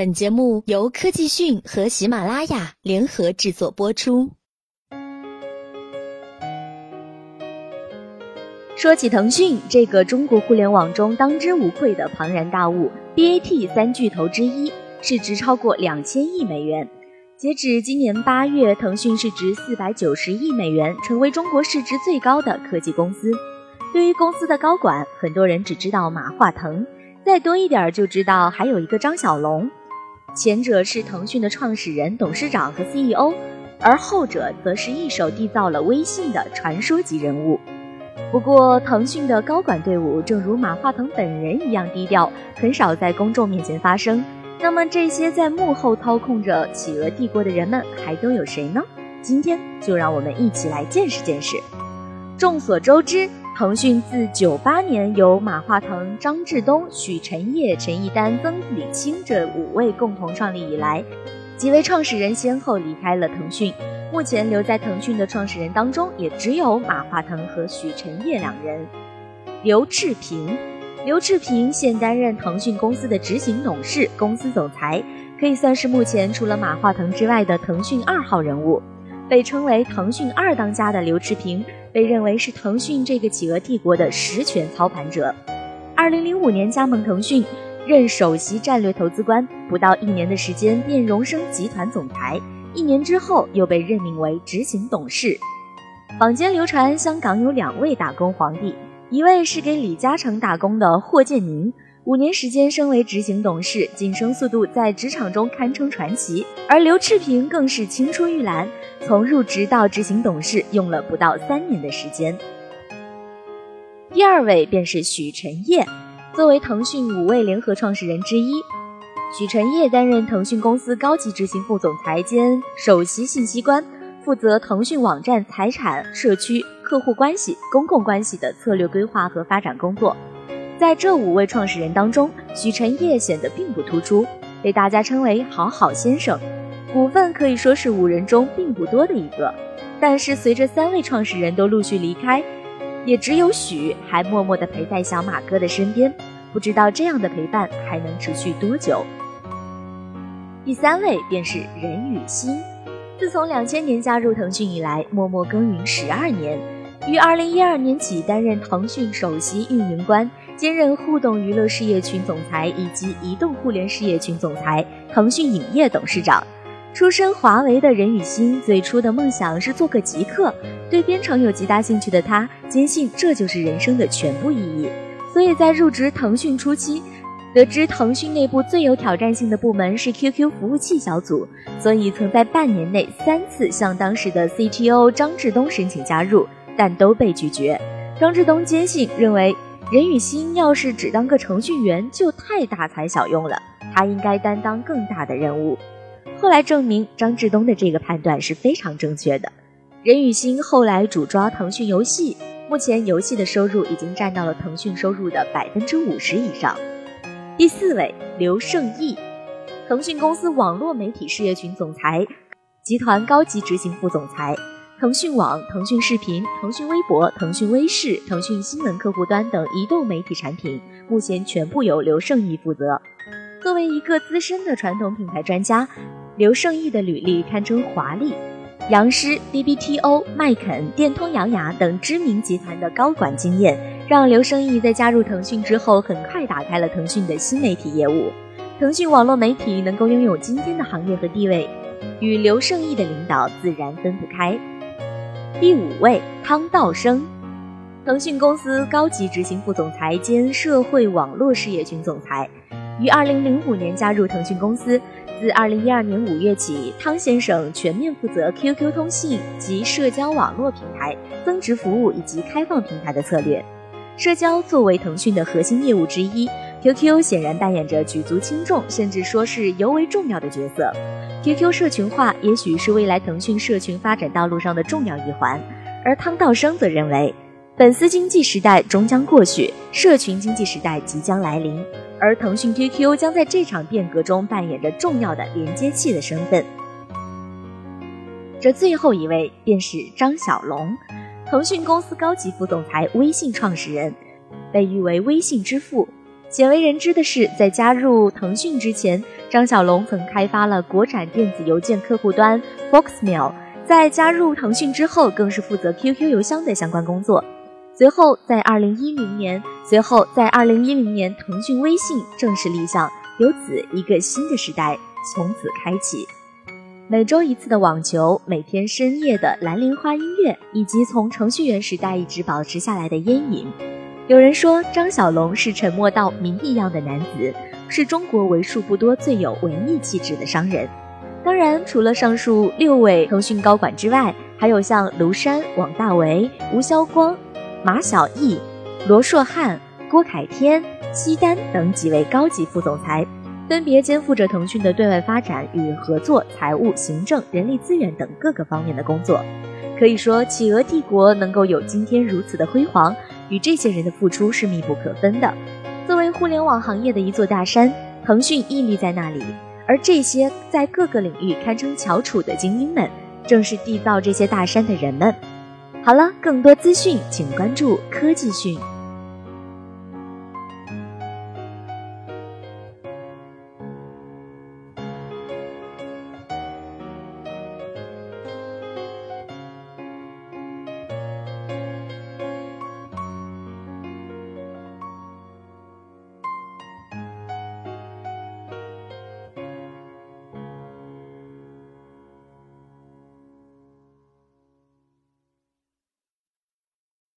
本节目由科技讯和喜马拉雅联合制作播出。说起腾讯这个中国互联网中当之无愧的庞然大物，BAT 三巨头之一，市值超过两千亿美元。截止今年八月，腾讯市值四百九十亿美元，成为中国市值最高的科技公司。对于公司的高管，很多人只知道马化腾，再多一点就知道还有一个张小龙。前者是腾讯的创始人、董事长和 CEO，而后者则是一手缔造了微信的传说级人物。不过，腾讯的高管队伍正如马化腾本人一样低调，很少在公众面前发声。那么，这些在幕后操控着企鹅帝国的人们还都有谁呢？今天就让我们一起来见识见识。众所周知。腾讯自九八年由马化腾、张志东、许晨烨、陈一丹、曾李青这五位共同创立以来，几位创始人先后离开了腾讯。目前留在腾讯的创始人当中，也只有马化腾和许晨烨两人。刘炽平，刘炽平现担任腾讯公司的执行董事、公司总裁，可以算是目前除了马化腾之外的腾讯二号人物。被称为腾讯二当家的刘炽平。被认为是腾讯这个企鹅帝国的实权操盘者。二零零五年加盟腾讯，任首席战略投资官，不到一年的时间便荣升集团总裁。一年之后又被任命为执行董事。坊间流传香港有两位打工皇帝，一位是给李嘉诚打工的霍建宁。五年时间升为执行董事，晋升速度在职场中堪称传奇。而刘炽平更是青出玉兰，从入职到执行董事用了不到三年的时间。第二位便是许晨烨，作为腾讯五位联合创始人之一，许晨烨担任腾讯公司高级执行副总裁兼首席信息官，负责腾讯网站财产、社区、客户关系、公共关系的策略规划和发展工作。在这五位创始人当中，许晨烨显得并不突出，被大家称为“好好先生”，股份可以说是五人中并不多的一个。但是随着三位创始人都陆续离开，也只有许还默默地陪在小马哥的身边，不知道这样的陪伴还能持续多久。第三位便是任宇欣，自从两千年加入腾讯以来，默默耕耘十二年，于二零一二年起担任腾讯首席运营官。兼任互动娱乐事业群总裁以及移动互联事业群总裁，腾讯影业董事长。出身华为的任宇欣，最初的梦想是做个极客，对编程有极大兴趣的他，坚信这就是人生的全部意义。所以在入职腾讯初期，得知腾讯内部最有挑战性的部门是 QQ 服务器小组，所以曾在半年内三次向当时的 CTO 张志东申请加入，但都被拒绝。张志东坚信认为。任宇欣要是只当个程序员，就太大材小用了。他应该担当更大的任务。后来证明，张志东的这个判断是非常正确的。任宇欣后来主抓腾讯游戏，目前游戏的收入已经占到了腾讯收入的百分之五十以上。第四位，刘胜义，腾讯公司网络媒体事业群总裁，集团高级执行副总裁。腾讯网、腾讯视频、腾讯微博、腾讯微视、腾讯新闻客户端等移动媒体产品，目前全部由刘胜义负责。作为一个资深的传统品牌专家，刘胜义的履历堪称华丽。杨师、BBTO、麦肯、电通、扬牙等知名集团的高管经验，让刘胜义在加入腾讯之后，很快打开了腾讯的新媒体业务。腾讯网络媒体能够拥有今天的行业和地位，与刘胜义的领导自然分不开。第五位汤道生，腾讯公司高级执行副总裁兼社会网络事业群总裁，于二零零五年加入腾讯公司。自二零一二年五月起，汤先生全面负责 QQ 通信及社交网络平台、增值服务以及开放平台的策略。社交作为腾讯的核心业务之一，QQ 显然扮演着举足轻重，甚至说是尤为重要的角色。QQ 社群化也许是未来腾讯社群发展道路上的重要一环，而汤道生则认为，粉丝经济时代终将过去，社群经济时代即将来临，而腾讯 QQ 将在这场变革中扮演着重要的连接器的身份。这最后一位便是张小龙，腾讯公司高级副总裁、微信创始人，被誉为微信之父。鲜为人知的是，在加入腾讯之前，张小龙曾开发了国产电子邮件客户端 Foxmail。在加入腾讯之后，更是负责 QQ 邮箱的相关工作。随后，在二零一零年，随后在二零一零年，腾讯微信正式立项，由此一个新的时代从此开启。每周一次的网球，每天深夜的蓝莲花音乐，以及从程序员时代一直保持下来的烟瘾。有人说张小龙是沉默到谜一样的男子，是中国为数不多最有文艺气质的商人。当然，除了上述六位腾讯高管之外，还有像卢山、王大为、吴晓光、马晓艺、罗硕汉、郭凯天、西单等几位高级副总裁，分别肩负着腾讯的对外发展与合作、财务、行政、人力资源等各个方面的工作。可以说，企鹅帝国能够有今天如此的辉煌。与这些人的付出是密不可分的。作为互联网行业的一座大山，腾讯屹立在那里，而这些在各个领域堪称翘楚的精英们，正是缔造这些大山的人们。好了，更多资讯请关注科技讯。